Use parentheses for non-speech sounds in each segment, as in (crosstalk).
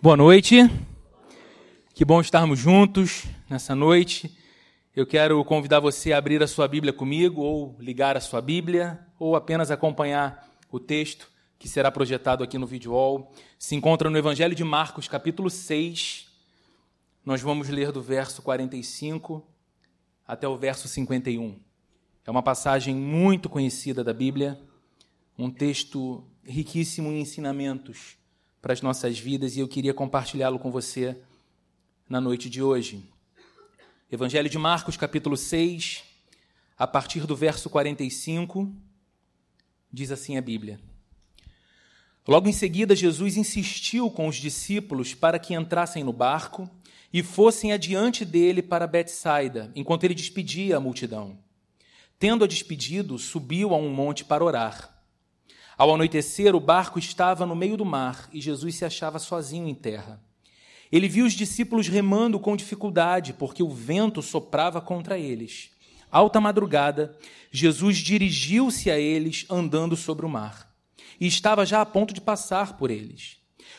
Boa noite. Que bom estarmos juntos nessa noite. Eu quero convidar você a abrir a sua Bíblia comigo, ou ligar a sua Bíblia, ou apenas acompanhar o texto que será projetado aqui no vídeo wall. Se encontra no Evangelho de Marcos, capítulo 6. Nós vamos ler do verso 45 até o verso 51. É uma passagem muito conhecida da Bíblia, um texto riquíssimo em ensinamentos para as nossas vidas e eu queria compartilhá-lo com você na noite de hoje. Evangelho de Marcos, capítulo 6, a partir do verso 45, diz assim a Bíblia. Logo em seguida, Jesus insistiu com os discípulos para que entrassem no barco e fossem adiante dele para Betsaida, enquanto ele despedia a multidão. Tendo-a despedido, subiu a um monte para orar. Ao anoitecer, o barco estava no meio do mar e Jesus se achava sozinho em terra. Ele viu os discípulos remando com dificuldade, porque o vento soprava contra eles. Alta madrugada, Jesus dirigiu-se a eles andando sobre o mar. E estava já a ponto de passar por eles.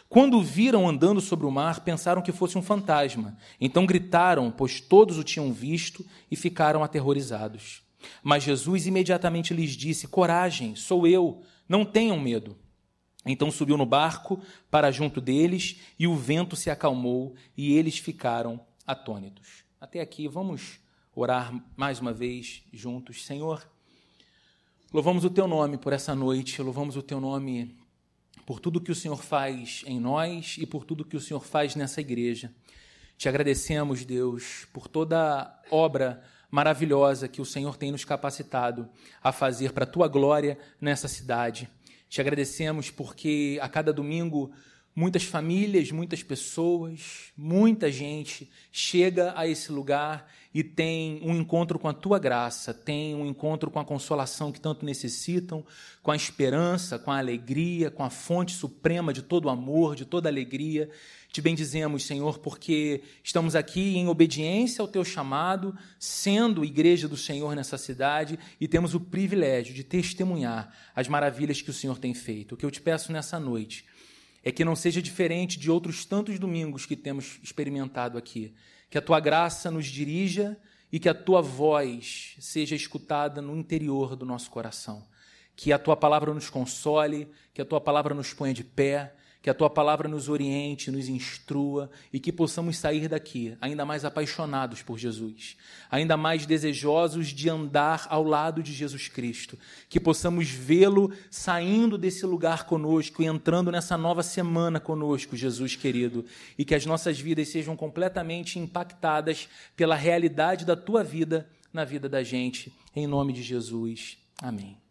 Quando o viram andando sobre o mar, pensaram que fosse um fantasma. Então gritaram, pois todos o tinham visto, e ficaram aterrorizados. Mas Jesus imediatamente lhes disse: Coragem, sou eu não tenham medo. Então subiu no barco para junto deles, e o vento se acalmou, e eles ficaram atônitos. Até aqui, vamos orar mais uma vez juntos. Senhor, louvamos o teu nome por essa noite, louvamos o teu nome por tudo que o Senhor faz em nós e por tudo que o Senhor faz nessa igreja. Te agradecemos, Deus, por toda obra maravilhosa que o Senhor tem nos capacitado a fazer para a tua glória nessa cidade. Te agradecemos porque a cada domingo muitas famílias, muitas pessoas, muita gente chega a esse lugar e tem um encontro com a tua graça, tem um encontro com a consolação que tanto necessitam, com a esperança, com a alegria, com a fonte suprema de todo amor, de toda alegria. Te bendizemos, Senhor, porque estamos aqui em obediência ao teu chamado, sendo igreja do Senhor nessa cidade e temos o privilégio de testemunhar as maravilhas que o Senhor tem feito. O que eu te peço nessa noite é que não seja diferente de outros tantos domingos que temos experimentado aqui. Que a tua graça nos dirija e que a tua voz seja escutada no interior do nosso coração. Que a tua palavra nos console, que a tua palavra nos ponha de pé que a tua palavra nos oriente, nos instrua e que possamos sair daqui ainda mais apaixonados por Jesus, ainda mais desejosos de andar ao lado de Jesus Cristo, que possamos vê-lo saindo desse lugar conosco e entrando nessa nova semana conosco, Jesus querido, e que as nossas vidas sejam completamente impactadas pela realidade da tua vida na vida da gente, em nome de Jesus. Amém.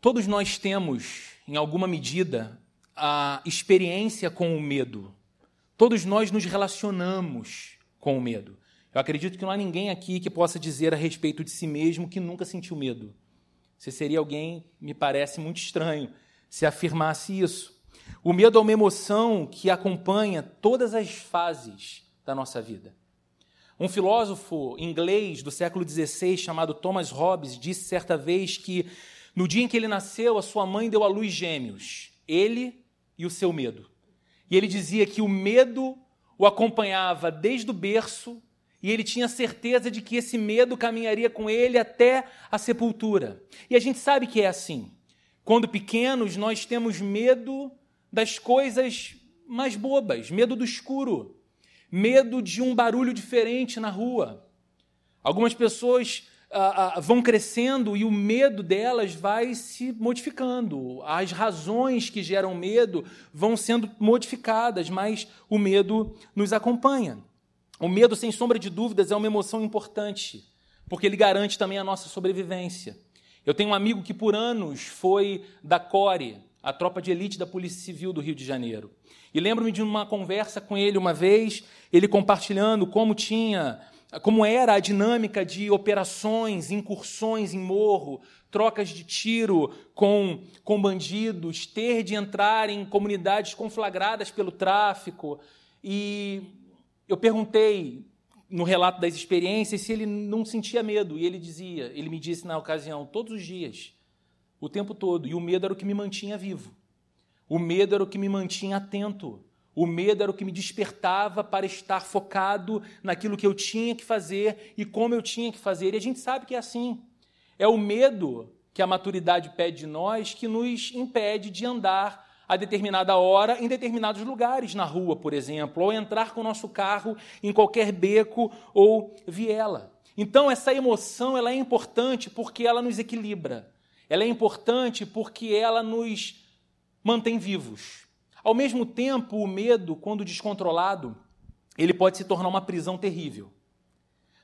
Todos nós temos em alguma medida, a experiência com o medo. Todos nós nos relacionamos com o medo. Eu acredito que não há ninguém aqui que possa dizer a respeito de si mesmo que nunca sentiu medo. Você seria alguém, me parece muito estranho, se afirmasse isso. O medo é uma emoção que acompanha todas as fases da nossa vida. Um filósofo inglês do século XVI chamado Thomas Hobbes disse certa vez que no dia em que ele nasceu, a sua mãe deu à luz gêmeos, ele e o seu medo. E ele dizia que o medo o acompanhava desde o berço e ele tinha certeza de que esse medo caminharia com ele até a sepultura. E a gente sabe que é assim. Quando pequenos, nós temos medo das coisas mais bobas, medo do escuro, medo de um barulho diferente na rua. Algumas pessoas ah, ah, vão crescendo e o medo delas vai se modificando. As razões que geram medo vão sendo modificadas, mas o medo nos acompanha. O medo, sem sombra de dúvidas, é uma emoção importante, porque ele garante também a nossa sobrevivência. Eu tenho um amigo que por anos foi da CORE, a tropa de elite da Polícia Civil do Rio de Janeiro. E lembro-me de uma conversa com ele uma vez, ele compartilhando como tinha como era a dinâmica de operações, incursões em morro, trocas de tiro com, com bandidos, ter de entrar em comunidades conflagradas pelo tráfico. E eu perguntei no relato das experiências se ele não sentia medo. E ele dizia, ele me disse na ocasião, todos os dias, o tempo todo. E o medo era o que me mantinha vivo. O medo era o que me mantinha atento. O medo era o que me despertava para estar focado naquilo que eu tinha que fazer e como eu tinha que fazer. E a gente sabe que é assim. É o medo que a maturidade pede de nós que nos impede de andar a determinada hora em determinados lugares, na rua, por exemplo, ou entrar com o nosso carro em qualquer beco ou viela. Então, essa emoção ela é importante porque ela nos equilibra. Ela é importante porque ela nos mantém vivos. Ao mesmo tempo, o medo, quando descontrolado, ele pode se tornar uma prisão terrível.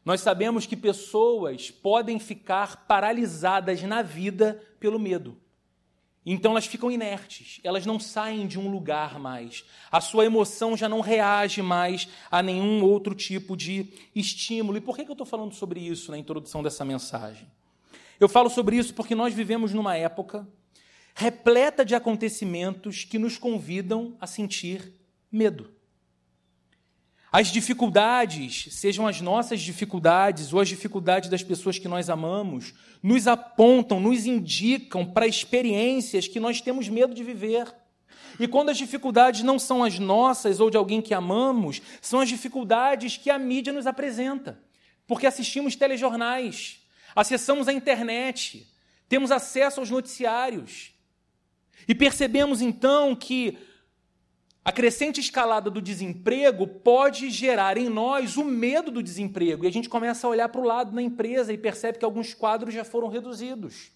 Nós sabemos que pessoas podem ficar paralisadas na vida pelo medo. Então elas ficam inertes, elas não saem de um lugar mais. A sua emoção já não reage mais a nenhum outro tipo de estímulo. E por que eu estou falando sobre isso na introdução dessa mensagem? Eu falo sobre isso porque nós vivemos numa época repleta de acontecimentos que nos convidam a sentir medo. As dificuldades, sejam as nossas dificuldades ou as dificuldades das pessoas que nós amamos, nos apontam, nos indicam para experiências que nós temos medo de viver. E quando as dificuldades não são as nossas ou de alguém que amamos, são as dificuldades que a mídia nos apresenta. Porque assistimos telejornais, acessamos a internet, temos acesso aos noticiários. E percebemos então que a crescente escalada do desemprego pode gerar em nós o medo do desemprego. E a gente começa a olhar para o lado da empresa e percebe que alguns quadros já foram reduzidos.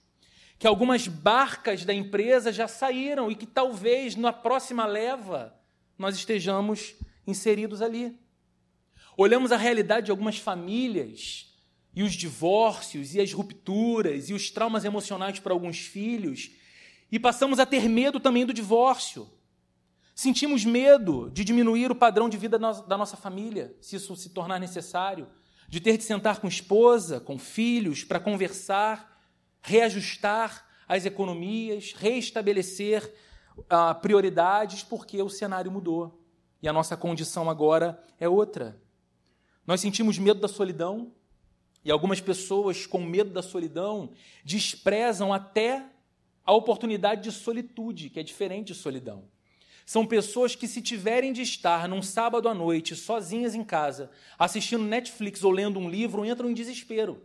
Que algumas barcas da empresa já saíram e que talvez na próxima leva nós estejamos inseridos ali. Olhamos a realidade de algumas famílias e os divórcios e as rupturas e os traumas emocionais para alguns filhos e passamos a ter medo também do divórcio. Sentimos medo de diminuir o padrão de vida da nossa família, se isso se tornar necessário, de ter de sentar com esposa, com filhos, para conversar, reajustar as economias, reestabelecer ah, prioridades, porque o cenário mudou e a nossa condição agora é outra. Nós sentimos medo da solidão e algumas pessoas, com medo da solidão, desprezam até a oportunidade de solitude, que é diferente de solidão. São pessoas que, se tiverem de estar num sábado à noite, sozinhas em casa, assistindo Netflix ou lendo um livro, entram em desespero.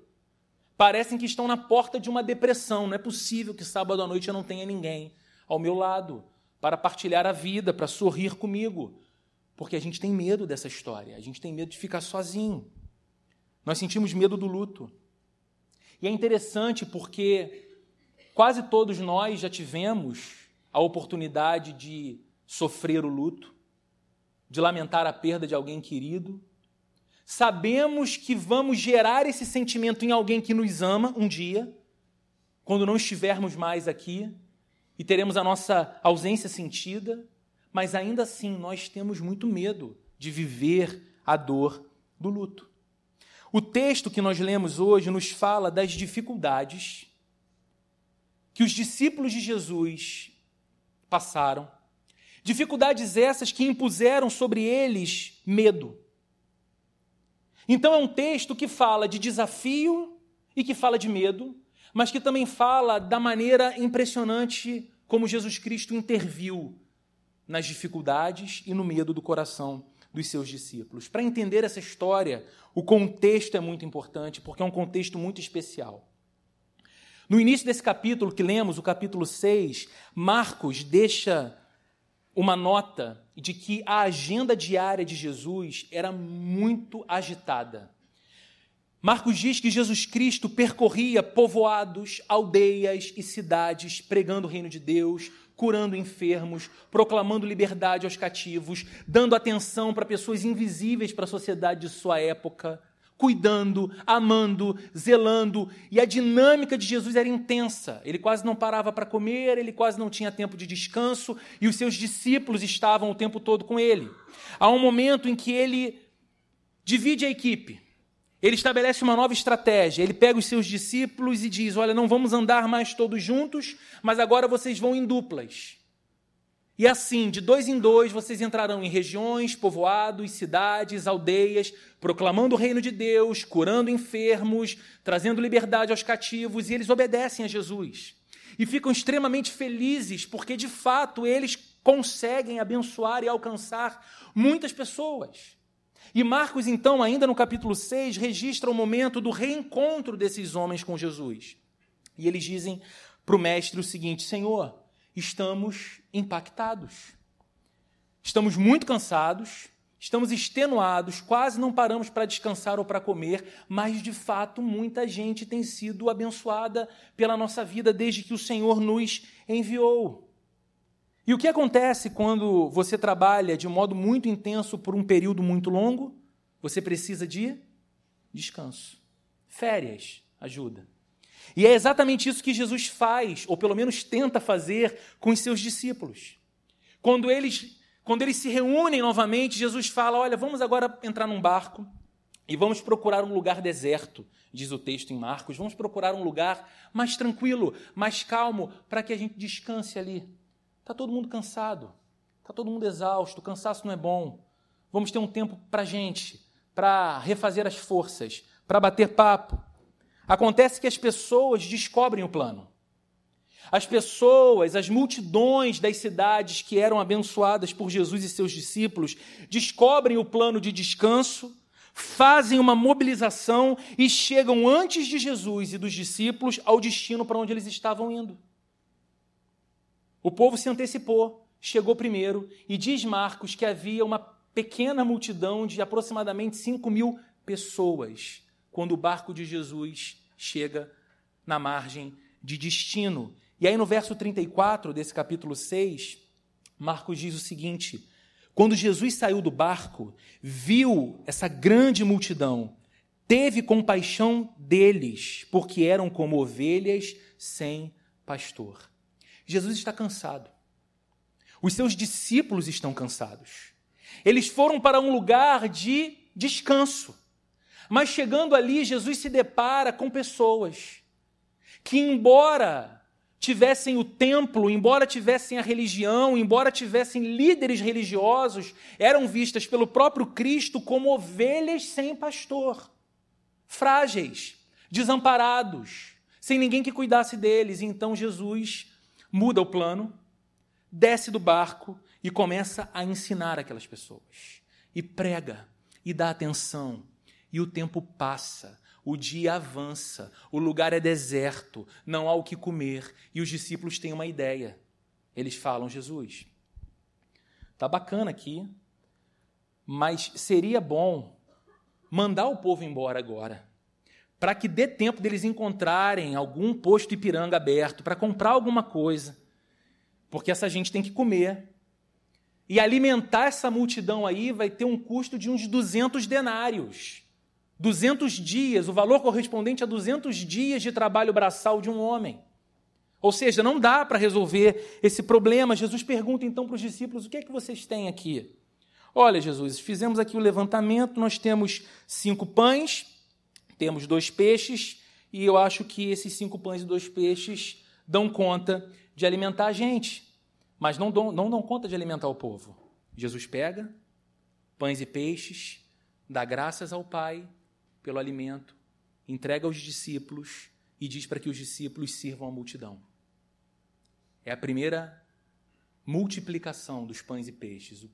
Parecem que estão na porta de uma depressão. Não é possível que sábado à noite eu não tenha ninguém ao meu lado para partilhar a vida, para sorrir comigo. Porque a gente tem medo dessa história, a gente tem medo de ficar sozinho. Nós sentimos medo do luto. E é interessante porque Quase todos nós já tivemos a oportunidade de sofrer o luto, de lamentar a perda de alguém querido. Sabemos que vamos gerar esse sentimento em alguém que nos ama um dia, quando não estivermos mais aqui e teremos a nossa ausência sentida, mas ainda assim nós temos muito medo de viver a dor do luto. O texto que nós lemos hoje nos fala das dificuldades que os discípulos de Jesus passaram. Dificuldades essas que impuseram sobre eles medo. Então é um texto que fala de desafio e que fala de medo, mas que também fala da maneira impressionante como Jesus Cristo interviu nas dificuldades e no medo do coração dos seus discípulos. Para entender essa história, o contexto é muito importante, porque é um contexto muito especial. No início desse capítulo que lemos, o capítulo 6, Marcos deixa uma nota de que a agenda diária de Jesus era muito agitada. Marcos diz que Jesus Cristo percorria povoados, aldeias e cidades, pregando o reino de Deus, curando enfermos, proclamando liberdade aos cativos, dando atenção para pessoas invisíveis para a sociedade de sua época, cuidando, amando, zelando, e a dinâmica de Jesus era intensa. Ele quase não parava para comer, ele quase não tinha tempo de descanso, e os seus discípulos estavam o tempo todo com ele. Há um momento em que ele divide a equipe. Ele estabelece uma nova estratégia. Ele pega os seus discípulos e diz: Olha, não vamos andar mais todos juntos, mas agora vocês vão em duplas. E assim, de dois em dois, vocês entrarão em regiões, povoados, cidades, aldeias, proclamando o reino de Deus, curando enfermos, trazendo liberdade aos cativos, e eles obedecem a Jesus. E ficam extremamente felizes, porque de fato eles conseguem abençoar e alcançar muitas pessoas. E Marcos, então, ainda no capítulo 6, registra o momento do reencontro desses homens com Jesus. E eles dizem para o mestre o seguinte: Senhor, estamos impactados, estamos muito cansados, estamos extenuados, quase não paramos para descansar ou para comer, mas de fato muita gente tem sido abençoada pela nossa vida desde que o Senhor nos enviou. E o que acontece quando você trabalha de modo muito intenso por um período muito longo? Você precisa de descanso. Férias ajuda. E é exatamente isso que Jesus faz, ou pelo menos tenta fazer, com os seus discípulos. Quando eles, quando eles se reúnem novamente, Jesus fala: Olha, vamos agora entrar num barco e vamos procurar um lugar deserto, diz o texto em Marcos. Vamos procurar um lugar mais tranquilo, mais calmo, para que a gente descanse ali. Está todo mundo cansado, está todo mundo exausto, o cansaço não é bom. Vamos ter um tempo para a gente, para refazer as forças, para bater papo. Acontece que as pessoas descobrem o plano. As pessoas, as multidões das cidades que eram abençoadas por Jesus e seus discípulos, descobrem o plano de descanso, fazem uma mobilização e chegam antes de Jesus e dos discípulos ao destino para onde eles estavam indo. O povo se antecipou, chegou primeiro, e diz Marcos que havia uma pequena multidão de aproximadamente 5 mil pessoas quando o barco de Jesus chega na margem de destino. E aí no verso 34 desse capítulo 6, Marcos diz o seguinte: Quando Jesus saiu do barco, viu essa grande multidão, teve compaixão deles, porque eram como ovelhas sem pastor. Jesus está cansado. Os seus discípulos estão cansados. Eles foram para um lugar de descanso. Mas chegando ali, Jesus se depara com pessoas que, embora tivessem o templo, embora tivessem a religião, embora tivessem líderes religiosos, eram vistas pelo próprio Cristo como ovelhas sem pastor, frágeis, desamparados, sem ninguém que cuidasse deles. E então Jesus muda o plano, desce do barco e começa a ensinar aquelas pessoas. E prega, e dá atenção, e o tempo passa, o dia avança, o lugar é deserto, não há o que comer, e os discípulos têm uma ideia. Eles falam: Jesus, tá bacana aqui, mas seria bom mandar o povo embora agora para que dê tempo deles encontrarem algum posto Ipiranga aberto para comprar alguma coisa, porque essa gente tem que comer. E alimentar essa multidão aí vai ter um custo de uns 200 denários. 200 dias, o valor correspondente a 200 dias de trabalho braçal de um homem. Ou seja, não dá para resolver esse problema. Jesus pergunta então para os discípulos: o que é que vocês têm aqui? Olha, Jesus, fizemos aqui o levantamento, nós temos cinco pães temos dois peixes e eu acho que esses cinco pães e dois peixes dão conta de alimentar a gente, mas não dão, não dão conta de alimentar o povo. Jesus pega pães e peixes, dá graças ao Pai pelo alimento, entrega aos discípulos e diz para que os discípulos sirvam a multidão. É a primeira multiplicação dos pães e peixes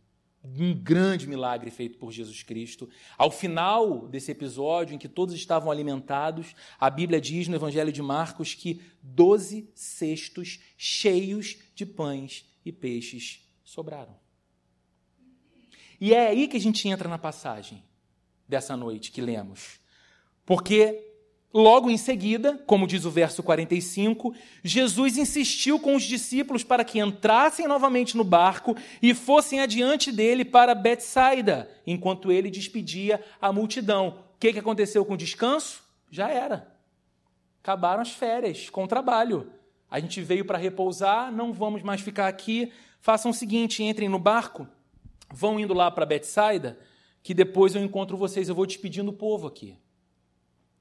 um grande milagre feito por Jesus Cristo. Ao final desse episódio, em que todos estavam alimentados, a Bíblia diz no Evangelho de Marcos que doze cestos cheios de pães e peixes sobraram. E é aí que a gente entra na passagem dessa noite que lemos. Porque Logo em seguida, como diz o verso 45, Jesus insistiu com os discípulos para que entrassem novamente no barco e fossem adiante dele para Betsaida, enquanto ele despedia a multidão. O que, que aconteceu com o descanso? Já era. Acabaram as férias com o trabalho. A gente veio para repousar, não vamos mais ficar aqui. Façam o seguinte: entrem no barco, vão indo lá para Betsaida, que depois eu encontro vocês. Eu vou despedindo o povo aqui.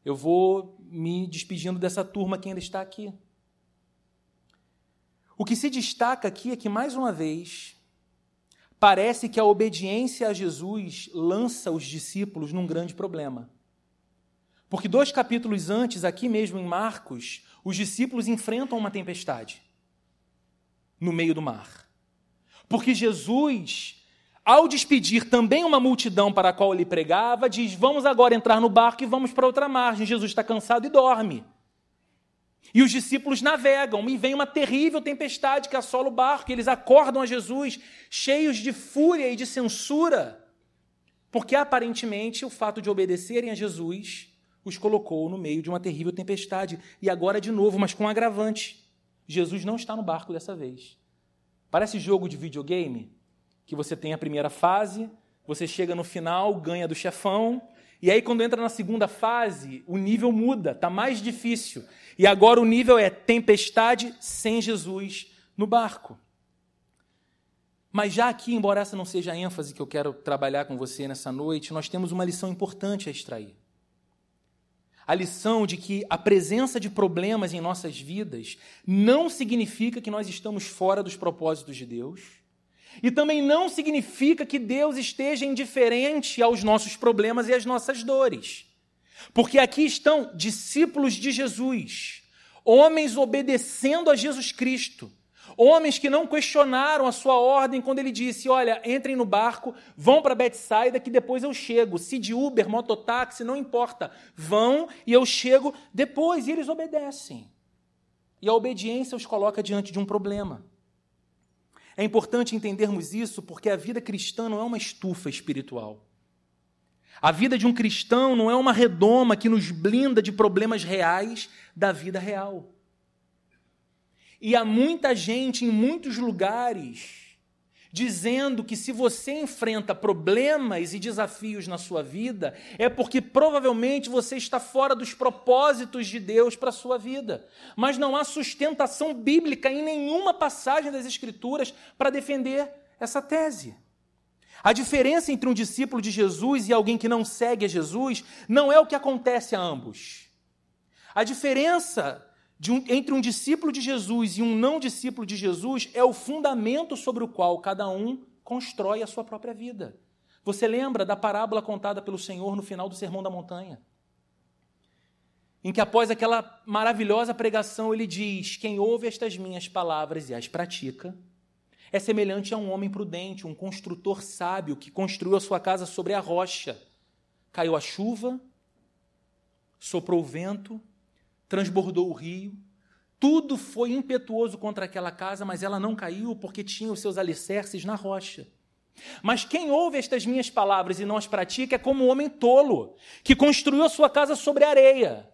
Eu vou me despedindo dessa turma que ainda está aqui. O que se destaca aqui é que, mais uma vez, parece que a obediência a Jesus lança os discípulos num grande problema. Porque dois capítulos antes, aqui mesmo em Marcos, os discípulos enfrentam uma tempestade no meio do mar. Porque Jesus, ao despedir também uma multidão para a qual ele pregava, diz: Vamos agora entrar no barco e vamos para outra margem. Jesus está cansado e dorme. E os discípulos navegam, e vem uma terrível tempestade que assola o barco, e eles acordam a Jesus, cheios de fúria e de censura, porque aparentemente o fato de obedecerem a Jesus os colocou no meio de uma terrível tempestade. E agora de novo, mas com um agravante: Jesus não está no barco dessa vez. Parece jogo de videogame, que você tem a primeira fase, você chega no final, ganha do chefão, e aí quando entra na segunda fase, o nível muda, está mais difícil. E agora o nível é tempestade sem Jesus no barco. Mas já aqui, embora essa não seja a ênfase que eu quero trabalhar com você nessa noite, nós temos uma lição importante a extrair. A lição de que a presença de problemas em nossas vidas não significa que nós estamos fora dos propósitos de Deus. E também não significa que Deus esteja indiferente aos nossos problemas e às nossas dores. Porque aqui estão discípulos de Jesus, homens obedecendo a Jesus Cristo, homens que não questionaram a sua ordem quando ele disse: Olha, entrem no barco, vão para Betsaida que depois eu chego. Se de Uber, mototáxi, não importa, vão e eu chego depois. E eles obedecem. E a obediência os coloca diante de um problema. É importante entendermos isso porque a vida cristã não é uma estufa espiritual. A vida de um cristão não é uma redoma que nos blinda de problemas reais da vida real. E há muita gente em muitos lugares dizendo que se você enfrenta problemas e desafios na sua vida, é porque provavelmente você está fora dos propósitos de Deus para a sua vida. Mas não há sustentação bíblica em nenhuma passagem das Escrituras para defender essa tese. A diferença entre um discípulo de Jesus e alguém que não segue a Jesus não é o que acontece a ambos. A diferença um, entre um discípulo de Jesus e um não discípulo de Jesus é o fundamento sobre o qual cada um constrói a sua própria vida. Você lembra da parábola contada pelo Senhor no final do Sermão da Montanha? Em que, após aquela maravilhosa pregação, ele diz: Quem ouve estas minhas palavras e as pratica, é semelhante a um homem prudente, um construtor sábio que construiu a sua casa sobre a rocha. Caiu a chuva, soprou o vento, transbordou o rio, tudo foi impetuoso contra aquela casa, mas ela não caiu porque tinha os seus alicerces na rocha. Mas quem ouve estas minhas palavras e não as pratica é como um homem tolo, que construiu a sua casa sobre areia.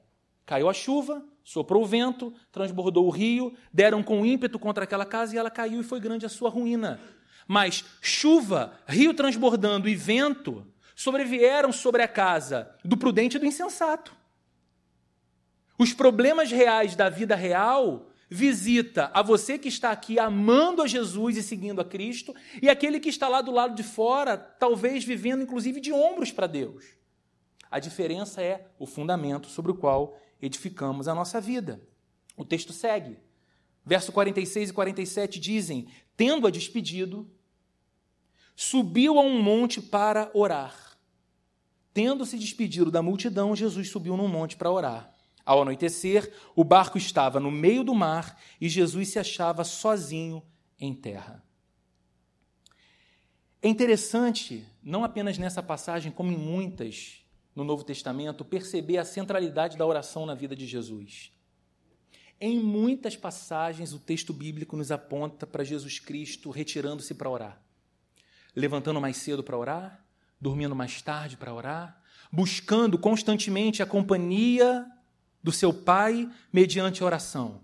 Caiu a chuva, soprou o vento, transbordou o rio, deram com ímpeto contra aquela casa e ela caiu e foi grande a sua ruína. Mas chuva, rio transbordando e vento sobrevieram sobre a casa do prudente e do insensato. Os problemas reais da vida real visita a você que está aqui amando a Jesus e seguindo a Cristo e aquele que está lá do lado de fora, talvez vivendo inclusive de ombros para Deus. A diferença é o fundamento sobre o qual edificamos a nossa vida. O texto segue. Verso 46 e 47 dizem: Tendo-a despedido, subiu a um monte para orar. Tendo-se despedido da multidão, Jesus subiu num monte para orar. Ao anoitecer, o barco estava no meio do mar e Jesus se achava sozinho em terra. É interessante, não apenas nessa passagem, como em muitas no Novo Testamento, perceber a centralidade da oração na vida de Jesus. Em muitas passagens, o texto bíblico nos aponta para Jesus Cristo retirando-se para orar, levantando mais cedo para orar, dormindo mais tarde para orar, buscando constantemente a companhia do seu Pai mediante oração,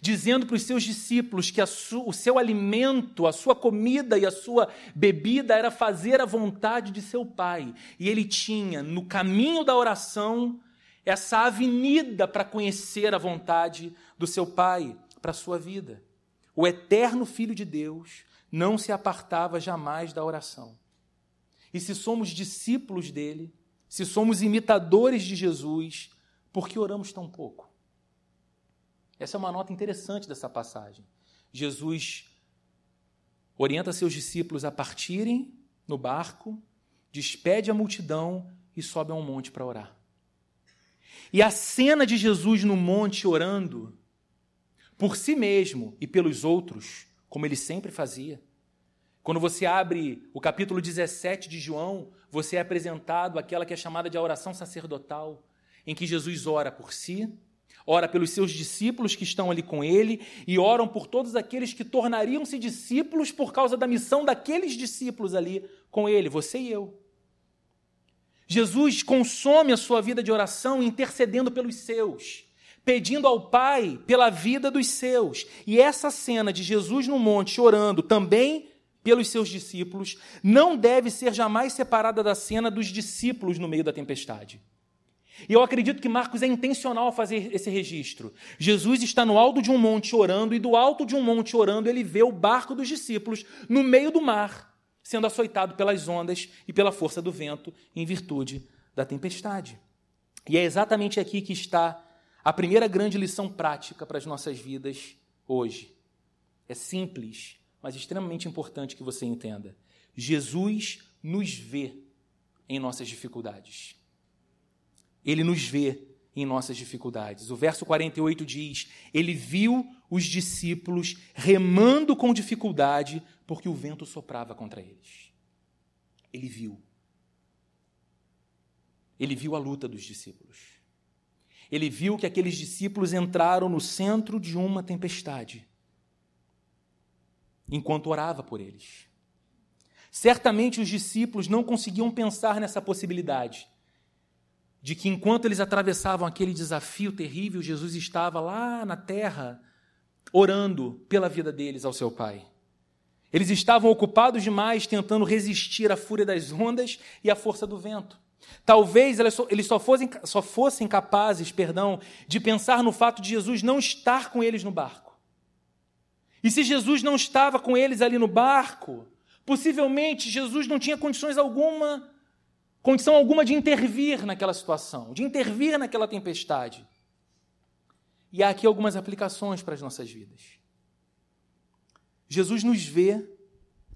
dizendo para os seus discípulos que o seu alimento, a sua comida e a sua bebida era fazer a vontade de seu Pai. E ele tinha no caminho da oração essa avenida para conhecer a vontade do seu Pai para a sua vida. O eterno Filho de Deus não se apartava jamais da oração. E se somos discípulos dele, se somos imitadores de Jesus, por que oramos tão pouco? Essa é uma nota interessante dessa passagem. Jesus orienta seus discípulos a partirem no barco, despede a multidão e sobe a um monte para orar. E a cena de Jesus no monte orando, por si mesmo e pelos outros, como ele sempre fazia, Quando você abre o capítulo 17 de João, você é apresentado aquela que é chamada de oração sacerdotal, em que Jesus ora por si, ora pelos seus discípulos que estão ali com ele e oram por todos aqueles que tornariam-se discípulos por causa da missão daqueles discípulos ali com ele, você e eu. Jesus consome a sua vida de oração intercedendo pelos seus, pedindo ao Pai pela vida dos seus. E essa cena de Jesus no monte orando também pelos seus discípulos não deve ser jamais separada da cena dos discípulos no meio da tempestade. E eu acredito que Marcos é intencional fazer esse registro. Jesus está no alto de um monte orando, e do alto de um monte orando, ele vê o barco dos discípulos no meio do mar, sendo açoitado pelas ondas e pela força do vento, em virtude da tempestade. E é exatamente aqui que está a primeira grande lição prática para as nossas vidas hoje. É simples, mas extremamente importante que você entenda. Jesus nos vê em nossas dificuldades. Ele nos vê em nossas dificuldades. O verso 48 diz: Ele viu os discípulos remando com dificuldade porque o vento soprava contra eles. Ele viu. Ele viu a luta dos discípulos. Ele viu que aqueles discípulos entraram no centro de uma tempestade enquanto orava por eles. Certamente os discípulos não conseguiam pensar nessa possibilidade de que enquanto eles atravessavam aquele desafio terrível, Jesus estava lá na terra orando pela vida deles ao seu Pai. Eles estavam ocupados demais tentando resistir à fúria das ondas e à força do vento. Talvez eles só fossem, só fossem capazes, perdão, de pensar no fato de Jesus não estar com eles no barco. E se Jesus não estava com eles ali no barco, possivelmente Jesus não tinha condições alguma condição alguma de intervir naquela situação, de intervir naquela tempestade. E há aqui algumas aplicações para as nossas vidas. Jesus nos vê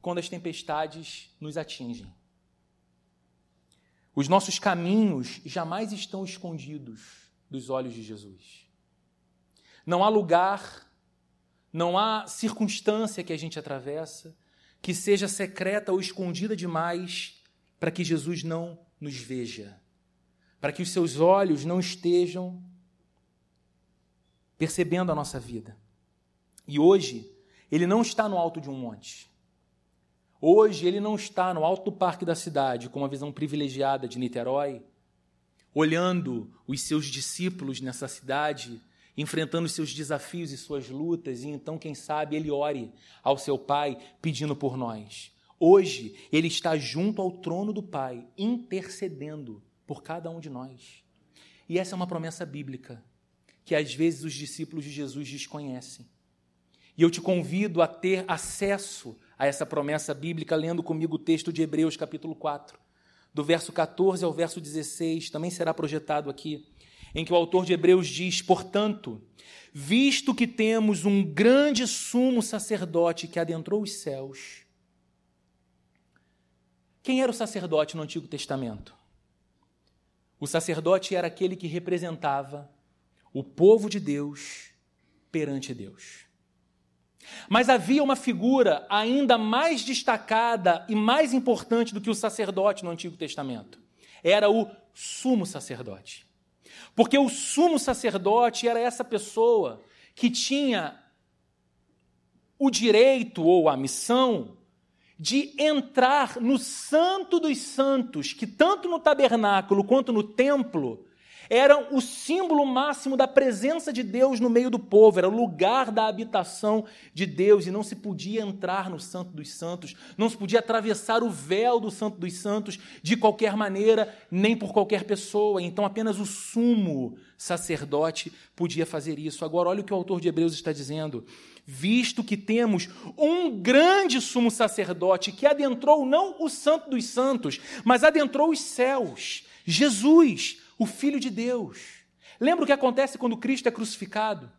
quando as tempestades nos atingem. Os nossos caminhos jamais estão escondidos dos olhos de Jesus. Não há lugar, não há circunstância que a gente atravessa que seja secreta ou escondida demais para que Jesus não nos veja, para que os seus olhos não estejam percebendo a nossa vida. E hoje, ele não está no alto de um monte. Hoje, ele não está no alto do parque da cidade, com uma visão privilegiada de Niterói, olhando os seus discípulos nessa cidade, enfrentando os seus desafios e suas lutas, e então, quem sabe, ele ore ao seu Pai pedindo por nós. Hoje, ele está junto ao trono do Pai, intercedendo por cada um de nós. E essa é uma promessa bíblica que às vezes os discípulos de Jesus desconhecem. E eu te convido a ter acesso a essa promessa bíblica lendo comigo o texto de Hebreus, capítulo 4, do verso 14 ao verso 16, também será projetado aqui, em que o autor de Hebreus diz: Portanto, visto que temos um grande sumo sacerdote que adentrou os céus, quem era o sacerdote no Antigo Testamento? O sacerdote era aquele que representava o povo de Deus perante Deus. Mas havia uma figura ainda mais destacada e mais importante do que o sacerdote no Antigo Testamento. Era o sumo sacerdote. Porque o sumo sacerdote era essa pessoa que tinha o direito ou a missão de entrar no Santo dos Santos, que tanto no tabernáculo quanto no templo eram o símbolo máximo da presença de Deus no meio do povo, era o lugar da habitação de Deus e não se podia entrar no Santo dos Santos, não se podia atravessar o véu do Santo dos Santos de qualquer maneira, nem por qualquer pessoa. Então apenas o sumo sacerdote podia fazer isso. Agora, olha o que o autor de Hebreus está dizendo visto que temos um grande sumo sacerdote que adentrou não o Santo dos Santos, mas adentrou os céus, Jesus, o Filho de Deus. Lembra o que acontece quando Cristo é crucificado?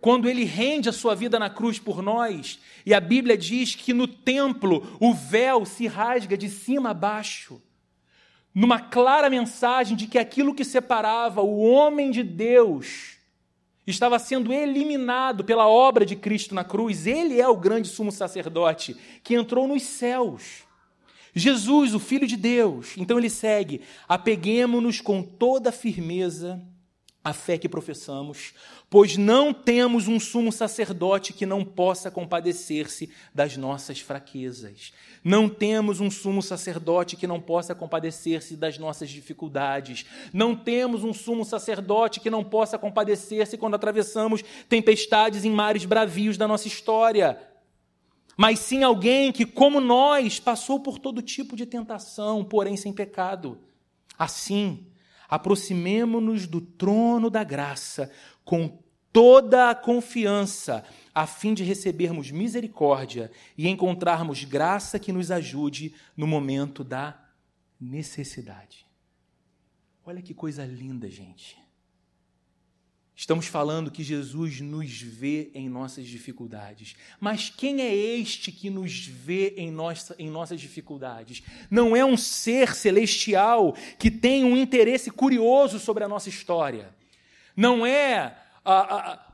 Quando ele rende a sua vida na cruz por nós, e a Bíblia diz que no templo o véu se rasga de cima a baixo, numa clara mensagem de que aquilo que separava o homem de Deus estava sendo eliminado pela obra de Cristo na cruz. Ele é o grande sumo sacerdote que entrou nos céus. Jesus, o Filho de Deus. Então ele segue: apeguemos-nos com toda firmeza à fé que professamos, pois não temos um sumo sacerdote que não possa compadecer-se das nossas fraquezas. Não temos um sumo sacerdote que não possa compadecer-se das nossas dificuldades. Não temos um sumo sacerdote que não possa compadecer-se quando atravessamos tempestades em mares bravios da nossa história. Mas sim alguém que, como nós, passou por todo tipo de tentação, porém sem pecado. Assim, aproximemo-nos do trono da graça com toda a confiança, a fim de recebermos misericórdia e encontrarmos graça que nos ajude no momento da necessidade. Olha que coisa linda, gente. Estamos falando que Jesus nos vê em nossas dificuldades. Mas quem é este que nos vê em, nossa, em nossas dificuldades? Não é um ser celestial que tem um interesse curioso sobre a nossa história. Não é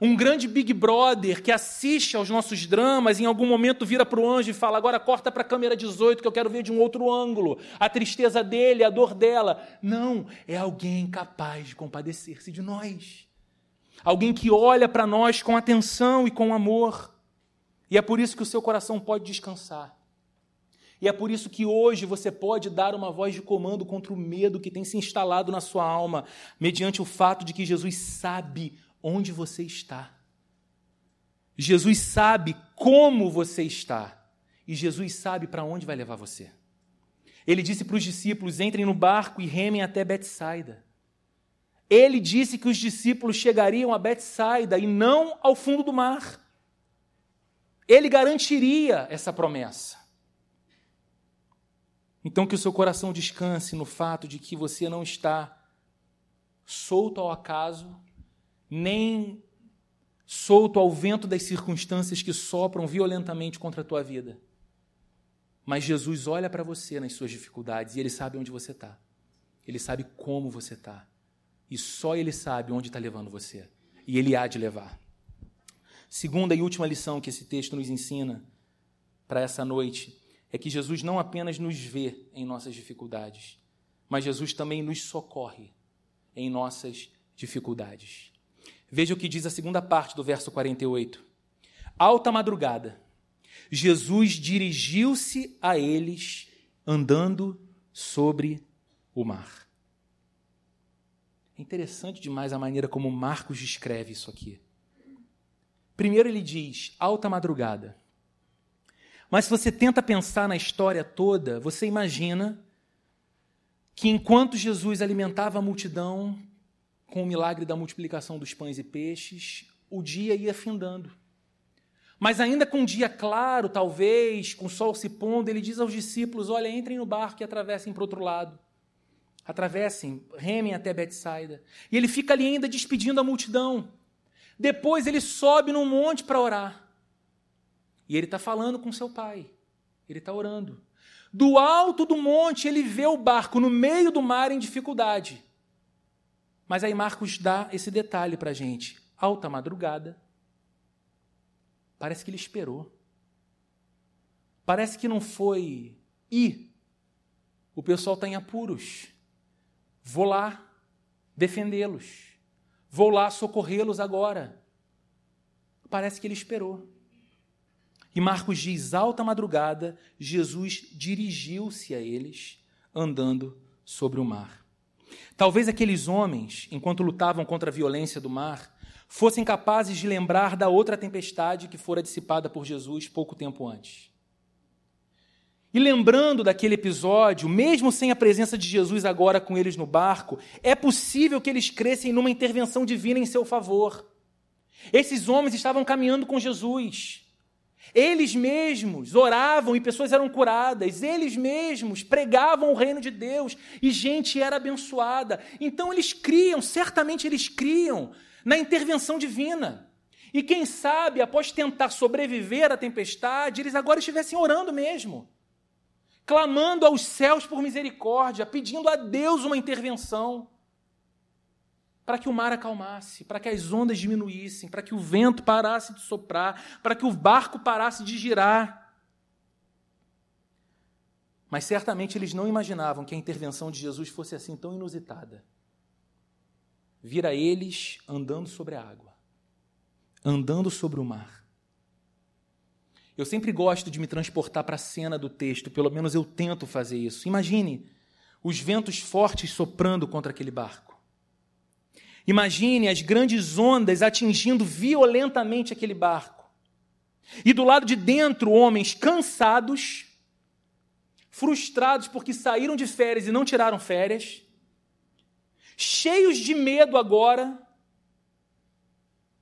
um grande Big Brother que assiste aos nossos dramas, em algum momento vira para o anjo e fala: agora corta para a câmera 18 que eu quero ver de um outro ângulo a tristeza dele, a dor dela. Não, é alguém capaz de compadecer-se de nós alguém que olha para nós com atenção e com amor. E é por isso que o seu coração pode descansar. E é por isso que hoje você pode dar uma voz de comando contra o medo que tem se instalado na sua alma, mediante o fato de que Jesus sabe onde você está. Jesus sabe como você está. E Jesus sabe para onde vai levar você. Ele disse para os discípulos: entrem no barco e remem até Betsaida. Ele disse que os discípulos chegariam a Betsaida e não ao fundo do mar. Ele garantiria essa promessa. Então, que o seu coração descanse no fato de que você não está solto ao acaso, nem solto ao vento das circunstâncias que sopram violentamente contra a tua vida. Mas Jesus olha para você nas suas dificuldades e ele sabe onde você está. Ele sabe como você está. E só Ele sabe onde está levando você. E Ele há de levar. Segunda e última lição que esse texto nos ensina para essa noite é que Jesus não apenas nos vê em nossas dificuldades, mas Jesus também nos socorre em nossas dificuldades. Veja o que diz a segunda parte do verso 48. Alta madrugada, Jesus dirigiu-se a eles andando sobre o mar. É interessante demais a maneira como Marcos descreve isso aqui. Primeiro ele diz alta madrugada. Mas se você tenta pensar na história toda, você imagina que enquanto Jesus alimentava a multidão com o milagre da multiplicação dos pães e peixes, o dia ia findando. Mas ainda com um dia claro, talvez, com o sol se pondo, ele diz aos discípulos: Olha, entrem no barco e atravessem para o outro lado. Atravessem, remem até Betsaida. E ele fica ali ainda despedindo a multidão. Depois ele sobe num monte para orar. E ele está falando com seu pai. Ele está orando. Do alto do monte ele vê o barco no meio do mar em dificuldade. Mas aí Marcos dá esse detalhe para a gente. Alta madrugada. Parece que ele esperou. Parece que não foi ir. O pessoal está em apuros. Vou lá defendê-los. Vou lá socorrê-los agora. Parece que ele esperou. E Marcos diz: alta madrugada, Jesus dirigiu-se a eles, andando sobre o mar. Talvez aqueles homens, enquanto lutavam contra a violência do mar, fossem capazes de lembrar da outra tempestade que fora dissipada por Jesus pouco tempo antes. E lembrando daquele episódio, mesmo sem a presença de Jesus agora com eles no barco, é possível que eles crescem numa intervenção divina em seu favor. Esses homens estavam caminhando com Jesus. Eles mesmos oravam e pessoas eram curadas. Eles mesmos pregavam o reino de Deus e gente era abençoada. Então eles criam, certamente eles criam na intervenção divina. E quem sabe, após tentar sobreviver à tempestade, eles agora estivessem orando mesmo clamando aos céus por misericórdia, pedindo a Deus uma intervenção. para que o mar acalmasse, para que as ondas diminuíssem, para que o vento parasse de soprar, para que o barco parasse de girar. Mas certamente eles não imaginavam que a intervenção de Jesus fosse assim tão inusitada. Vira eles andando sobre a água, andando sobre o mar. Eu sempre gosto de me transportar para a cena do texto, pelo menos eu tento fazer isso. Imagine os ventos fortes soprando contra aquele barco. Imagine as grandes ondas atingindo violentamente aquele barco. E do lado de dentro, homens cansados, frustrados porque saíram de férias e não tiraram férias, cheios de medo agora,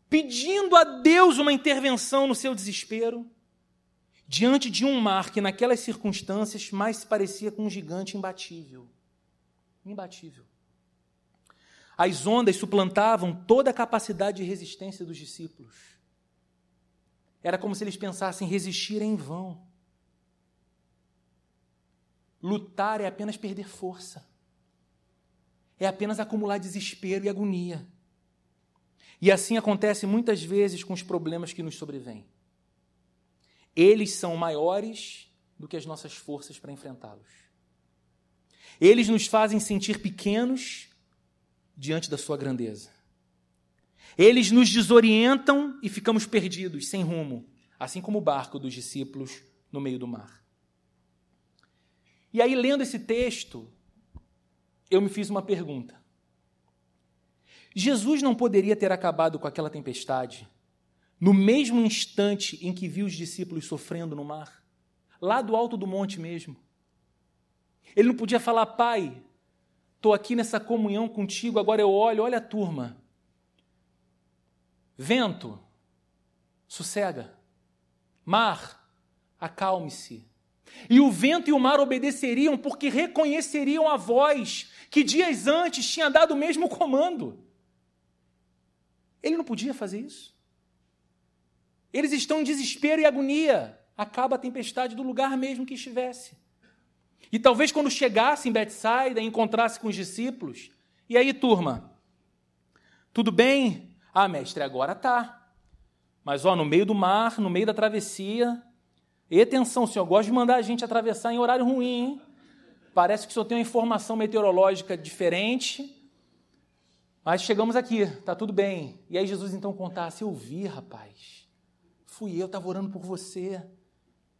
pedindo a Deus uma intervenção no seu desespero, diante de um mar que, naquelas circunstâncias, mais se parecia com um gigante imbatível. Imbatível. As ondas suplantavam toda a capacidade de resistência dos discípulos. Era como se eles pensassem resistir em vão. Lutar é apenas perder força. É apenas acumular desespero e agonia. E assim acontece muitas vezes com os problemas que nos sobrevêm. Eles são maiores do que as nossas forças para enfrentá-los. Eles nos fazem sentir pequenos diante da sua grandeza. Eles nos desorientam e ficamos perdidos, sem rumo, assim como o barco dos discípulos no meio do mar. E aí, lendo esse texto, eu me fiz uma pergunta. Jesus não poderia ter acabado com aquela tempestade no mesmo instante em que viu os discípulos sofrendo no mar? Lá do alto do monte mesmo. Ele não podia falar, Pai, estou aqui nessa comunhão contigo, agora eu olho, olha a turma. Vento, sossega. Mar, acalme-se. E o vento e o mar obedeceriam porque reconheceriam a voz que dias antes tinha dado o mesmo comando. Ele não podia fazer isso. Eles estão em desespero e agonia. Acaba a tempestade do lugar mesmo que estivesse. E talvez quando chegasse em Betsaida e encontrasse com os discípulos, e aí, turma, tudo bem? Ah, mestre, agora tá. Mas ó, no meio do mar, no meio da travessia, e atenção, o senhor gosta de mandar a gente atravessar em horário ruim, hein? Parece que o senhor tem uma informação meteorológica diferente. Mas chegamos aqui, tá tudo bem. E aí Jesus então contasse, eu vi, rapaz. Fui eu, estava orando por você.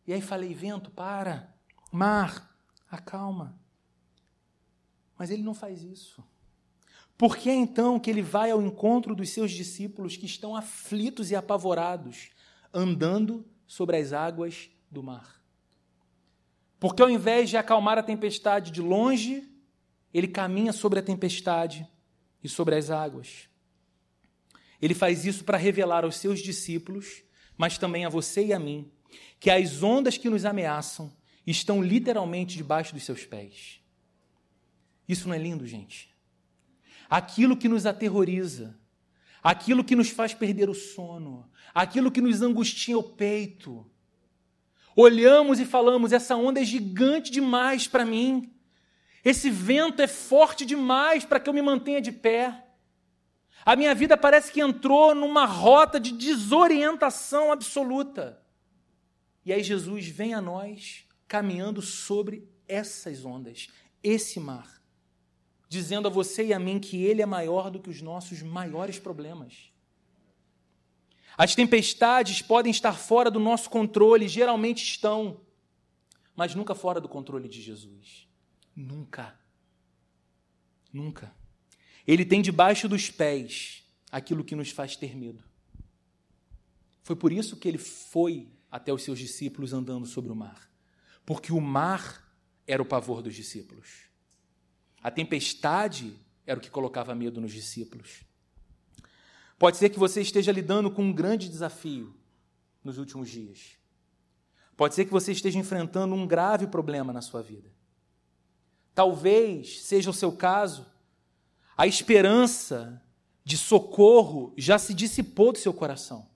E aí falei, vento, para. Mar, acalma. Mas ele não faz isso. Por que então que ele vai ao encontro dos seus discípulos que estão aflitos e apavorados, andando sobre as águas do mar? Porque ao invés de acalmar a tempestade de longe, ele caminha sobre a tempestade e sobre as águas. Ele faz isso para revelar aos seus discípulos, mas também a você e a mim, que as ondas que nos ameaçam estão literalmente debaixo dos seus pés. Isso não é lindo, gente? Aquilo que nos aterroriza, aquilo que nos faz perder o sono, aquilo que nos angustia o peito. Olhamos e falamos: essa onda é gigante demais para mim. Esse vento é forte demais para que eu me mantenha de pé. A minha vida parece que entrou numa rota de desorientação absoluta. E aí Jesus vem a nós caminhando sobre essas ondas, esse mar, dizendo a você e a mim que ele é maior do que os nossos maiores problemas. As tempestades podem estar fora do nosso controle, geralmente estão, mas nunca fora do controle de Jesus. Nunca. Nunca. Ele tem debaixo dos pés aquilo que nos faz ter medo. Foi por isso que ele foi até os seus discípulos andando sobre o mar porque o mar era o pavor dos discípulos. A tempestade era o que colocava medo nos discípulos. Pode ser que você esteja lidando com um grande desafio nos últimos dias. Pode ser que você esteja enfrentando um grave problema na sua vida. Talvez seja o seu caso, a esperança de socorro já se dissipou do seu coração.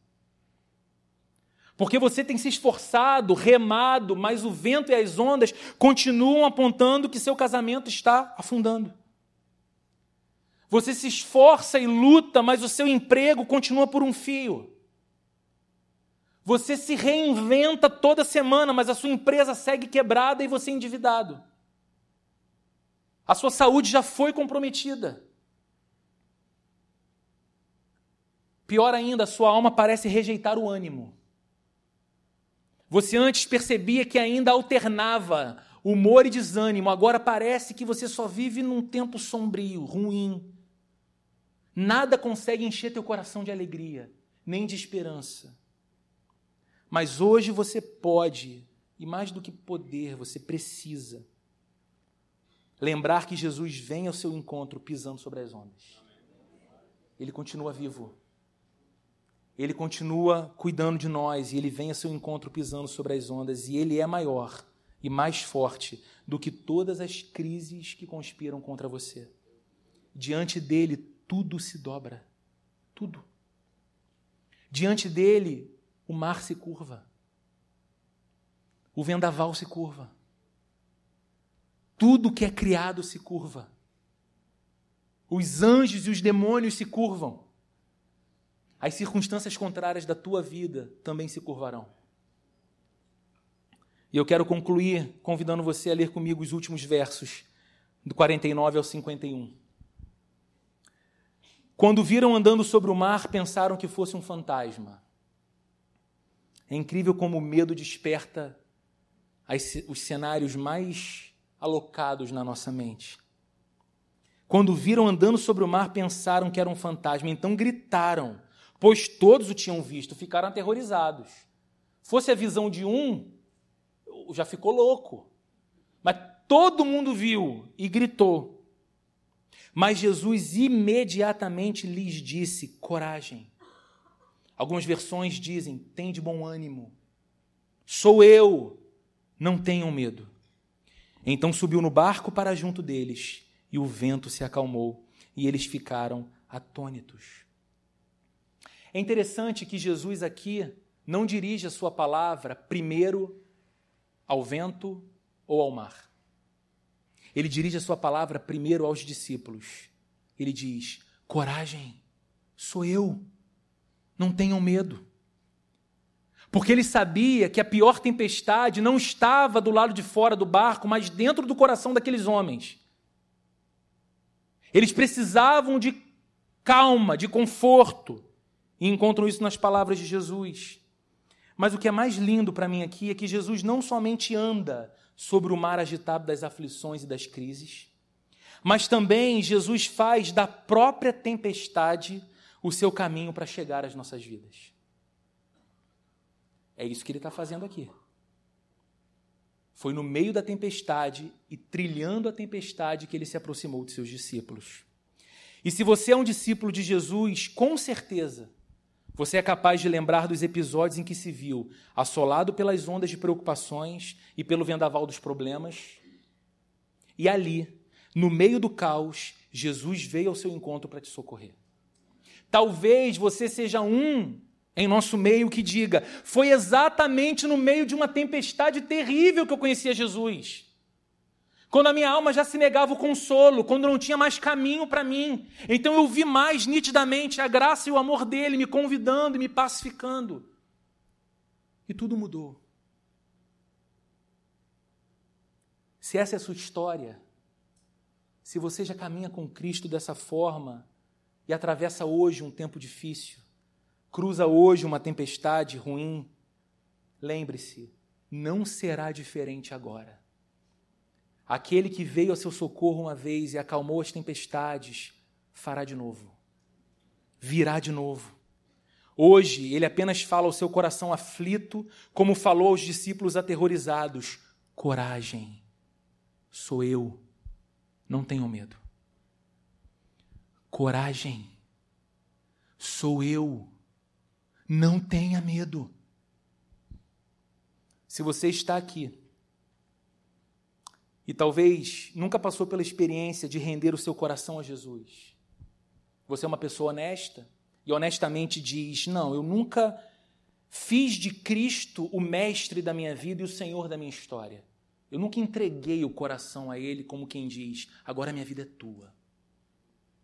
Porque você tem se esforçado, remado, mas o vento e as ondas continuam apontando que seu casamento está afundando. Você se esforça e luta, mas o seu emprego continua por um fio. Você se reinventa toda semana, mas a sua empresa segue quebrada e você endividado. A sua saúde já foi comprometida. Pior ainda, sua alma parece rejeitar o ânimo. Você antes percebia que ainda alternava humor e desânimo, agora parece que você só vive num tempo sombrio, ruim. Nada consegue encher teu coração de alegria, nem de esperança. Mas hoje você pode, e mais do que poder, você precisa lembrar que Jesus vem ao seu encontro pisando sobre as ondas. Ele continua vivo. Ele continua cuidando de nós e ele vem ao seu encontro pisando sobre as ondas e ele é maior e mais forte do que todas as crises que conspiram contra você. Diante dele, tudo se dobra. Tudo. Diante dele, o mar se curva. O vendaval se curva. Tudo que é criado se curva. Os anjos e os demônios se curvam. As circunstâncias contrárias da tua vida também se curvarão. E eu quero concluir convidando você a ler comigo os últimos versos, do 49 ao 51. Quando viram andando sobre o mar, pensaram que fosse um fantasma. É incrível como o medo desperta os cenários mais alocados na nossa mente. Quando viram andando sobre o mar, pensaram que era um fantasma, então gritaram, pois todos o tinham visto, ficaram aterrorizados. Fosse a visão de um, já ficou louco. Mas todo mundo viu e gritou. Mas Jesus imediatamente lhes disse: coragem. Algumas versões dizem: tem de bom ânimo. Sou eu, não tenham medo. Então subiu no barco para junto deles, e o vento se acalmou, e eles ficaram atônitos. É interessante que Jesus aqui não dirige a sua palavra primeiro ao vento ou ao mar. Ele dirige a sua palavra primeiro aos discípulos. Ele diz: coragem, sou eu não tenham medo. Porque ele sabia que a pior tempestade não estava do lado de fora do barco, mas dentro do coração daqueles homens. Eles precisavam de calma, de conforto, e encontram isso nas palavras de Jesus. Mas o que é mais lindo para mim aqui é que Jesus não somente anda sobre o mar agitado das aflições e das crises, mas também Jesus faz da própria tempestade o seu caminho para chegar às nossas vidas. É isso que ele está fazendo aqui. Foi no meio da tempestade e trilhando a tempestade que ele se aproximou de seus discípulos. E se você é um discípulo de Jesus, com certeza, você é capaz de lembrar dos episódios em que se viu assolado pelas ondas de preocupações e pelo vendaval dos problemas. E ali, no meio do caos, Jesus veio ao seu encontro para te socorrer. Talvez você seja um em nosso meio que diga: foi exatamente no meio de uma tempestade terrível que eu conhecia Jesus. Quando a minha alma já se negava o consolo, quando não tinha mais caminho para mim. Então eu vi mais nitidamente a graça e o amor dele me convidando e me pacificando. E tudo mudou. Se essa é a sua história, se você já caminha com Cristo dessa forma, e atravessa hoje um tempo difícil, cruza hoje uma tempestade ruim, lembre-se, não será diferente agora. Aquele que veio ao seu socorro uma vez e acalmou as tempestades, fará de novo. Virá de novo. Hoje, ele apenas fala ao seu coração aflito, como falou aos discípulos aterrorizados: coragem, sou eu, não tenham medo. Coragem. Sou eu. Não tenha medo. Se você está aqui e talvez nunca passou pela experiência de render o seu coração a Jesus, você é uma pessoa honesta e honestamente diz: Não, eu nunca fiz de Cristo o mestre da minha vida e o Senhor da minha história. Eu nunca entreguei o coração a Ele como quem diz: Agora minha vida é tua.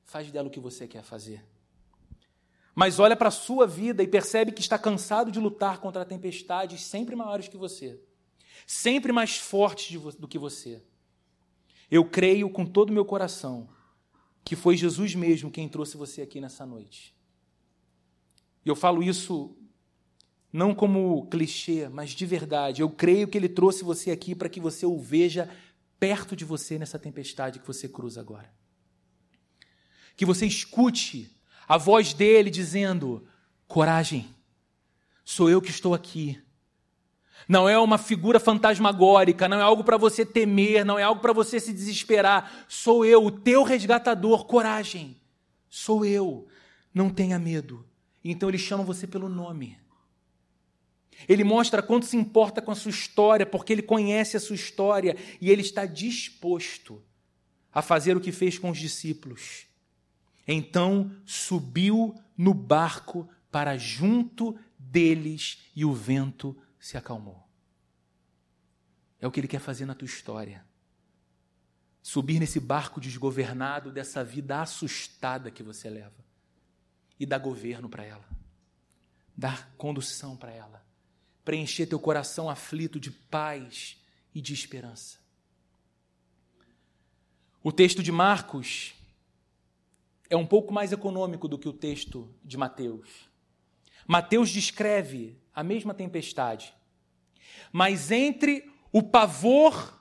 faz dela o que você quer fazer. Mas olha para a sua vida e percebe que está cansado de lutar contra tempestades sempre maiores que você, sempre mais fortes do que você. Eu creio com todo o meu coração que foi Jesus mesmo quem trouxe você aqui nessa noite. E eu falo isso não como clichê, mas de verdade. Eu creio que ele trouxe você aqui para que você o veja perto de você nessa tempestade que você cruza agora. Que você escute a voz dele dizendo: coragem, sou eu que estou aqui. Não é uma figura fantasmagórica, não é algo para você temer, não é algo para você se desesperar. Sou eu, o teu resgatador. Coragem, sou eu. Não tenha medo. Então ele chama você pelo nome. Ele mostra quanto se importa com a sua história, porque ele conhece a sua história e ele está disposto a fazer o que fez com os discípulos. Então subiu no barco para junto deles e o vento se acalmou. É o que ele quer fazer na tua história. Subir nesse barco desgovernado dessa vida assustada que você leva e dar governo para ela, dar condução para ela, preencher teu coração aflito de paz e de esperança. O texto de Marcos é um pouco mais econômico do que o texto de Mateus. Mateus descreve a mesma tempestade, mas entre o pavor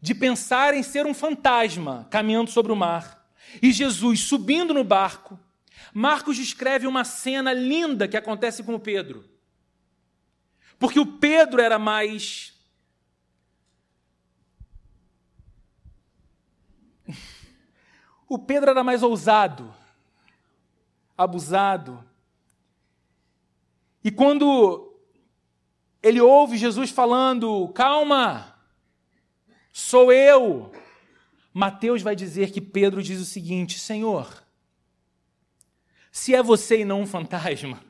de pensar em ser um fantasma caminhando sobre o mar e Jesus subindo no barco, Marcos descreve uma cena linda que acontece com o Pedro. Porque o Pedro era mais (laughs) O Pedro era mais ousado, abusado. E quando ele ouve Jesus falando: Calma, sou eu. Mateus vai dizer que Pedro diz o seguinte: Senhor, se é você e não um fantasma,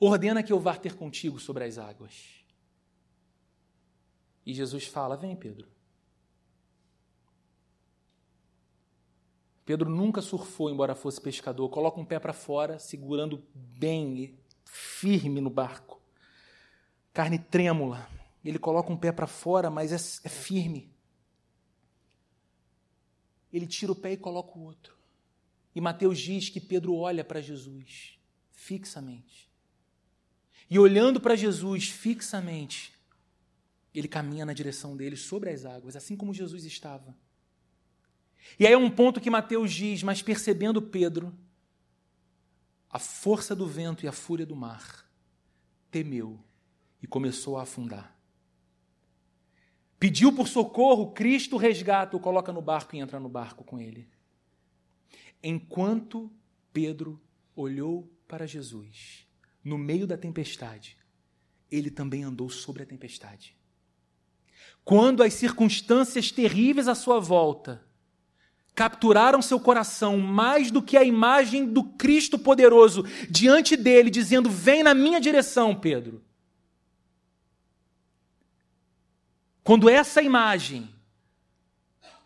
ordena que eu vá ter contigo sobre as águas. E Jesus fala: Vem, Pedro. Pedro nunca surfou, embora fosse pescador. Coloca um pé para fora, segurando bem, firme no barco. Carne trêmula. Ele coloca um pé para fora, mas é, é firme. Ele tira o pé e coloca o outro. E Mateus diz que Pedro olha para Jesus fixamente. E olhando para Jesus fixamente, ele caminha na direção dele sobre as águas, assim como Jesus estava. E aí é um ponto que Mateus diz, mas percebendo Pedro, a força do vento e a fúria do mar, temeu e começou a afundar. Pediu por socorro, Cristo resgata, o coloca no barco e entra no barco com ele. Enquanto Pedro olhou para Jesus, no meio da tempestade, ele também andou sobre a tempestade. Quando as circunstâncias terríveis à sua volta capturaram seu coração mais do que a imagem do Cristo poderoso diante dele, dizendo: Vem na minha direção, Pedro. Quando essa imagem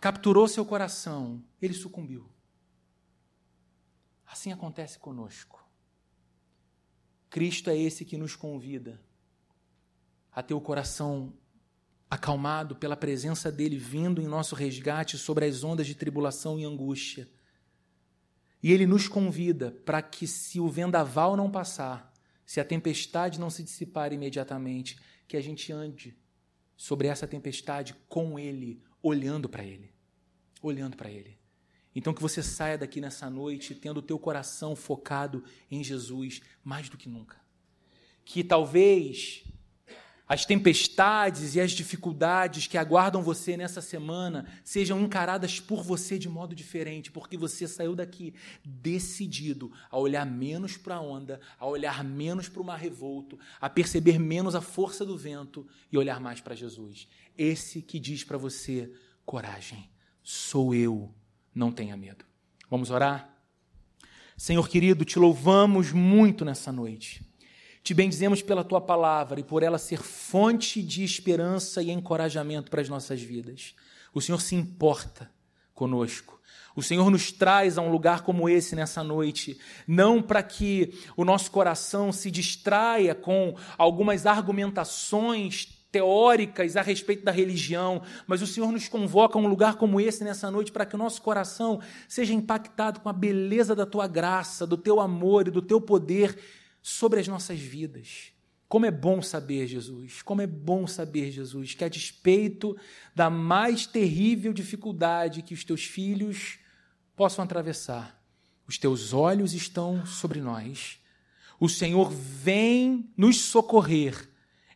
capturou seu coração, ele sucumbiu. Assim acontece conosco. Cristo é esse que nos convida a ter o coração acalmado pela presença dele vindo em nosso resgate sobre as ondas de tribulação e angústia. E ele nos convida para que, se o vendaval não passar, se a tempestade não se dissipar imediatamente, que a gente ande sobre essa tempestade com ele, olhando para ele. Olhando para ele. Então que você saia daqui nessa noite tendo o teu coração focado em Jesus mais do que nunca. Que talvez as tempestades e as dificuldades que aguardam você nessa semana sejam encaradas por você de modo diferente, porque você saiu daqui decidido a olhar menos para a onda, a olhar menos para o mar revolto, a perceber menos a força do vento e olhar mais para Jesus. Esse que diz para você: coragem, sou eu, não tenha medo. Vamos orar? Senhor querido, te louvamos muito nessa noite. Te bendizemos pela tua palavra e por ela ser fonte de esperança e encorajamento para as nossas vidas. O Senhor se importa conosco. O Senhor nos traz a um lugar como esse nessa noite, não para que o nosso coração se distraia com algumas argumentações teóricas a respeito da religião, mas o Senhor nos convoca a um lugar como esse nessa noite para que o nosso coração seja impactado com a beleza da tua graça, do teu amor e do teu poder sobre as nossas vidas. Como é bom saber, Jesus, como é bom saber, Jesus, que a despeito da mais terrível dificuldade que os teus filhos possam atravessar, os teus olhos estão sobre nós. O Senhor vem nos socorrer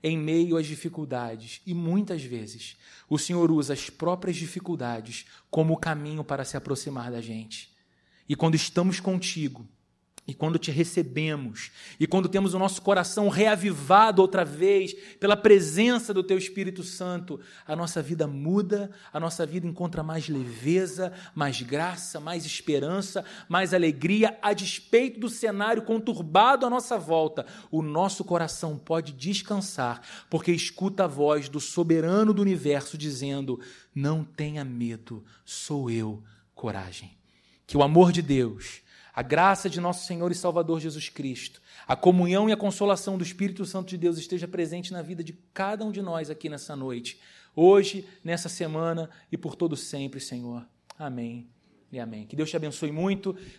em meio às dificuldades e muitas vezes o Senhor usa as próprias dificuldades como caminho para se aproximar da gente. E quando estamos contigo, e quando te recebemos, e quando temos o nosso coração reavivado outra vez pela presença do Teu Espírito Santo, a nossa vida muda, a nossa vida encontra mais leveza, mais graça, mais esperança, mais alegria, a despeito do cenário conturbado à nossa volta. O nosso coração pode descansar, porque escuta a voz do soberano do universo dizendo: Não tenha medo, sou eu, coragem. Que o amor de Deus a graça de nosso Senhor e Salvador Jesus Cristo, a comunhão e a consolação do Espírito Santo de Deus esteja presente na vida de cada um de nós aqui nessa noite, hoje, nessa semana e por todo sempre, Senhor. Amém e amém. Que Deus te abençoe muito.